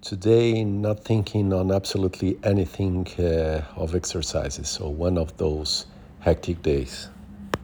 Today, not thinking on absolutely anything uh, of exercises. So, one of those hectic days.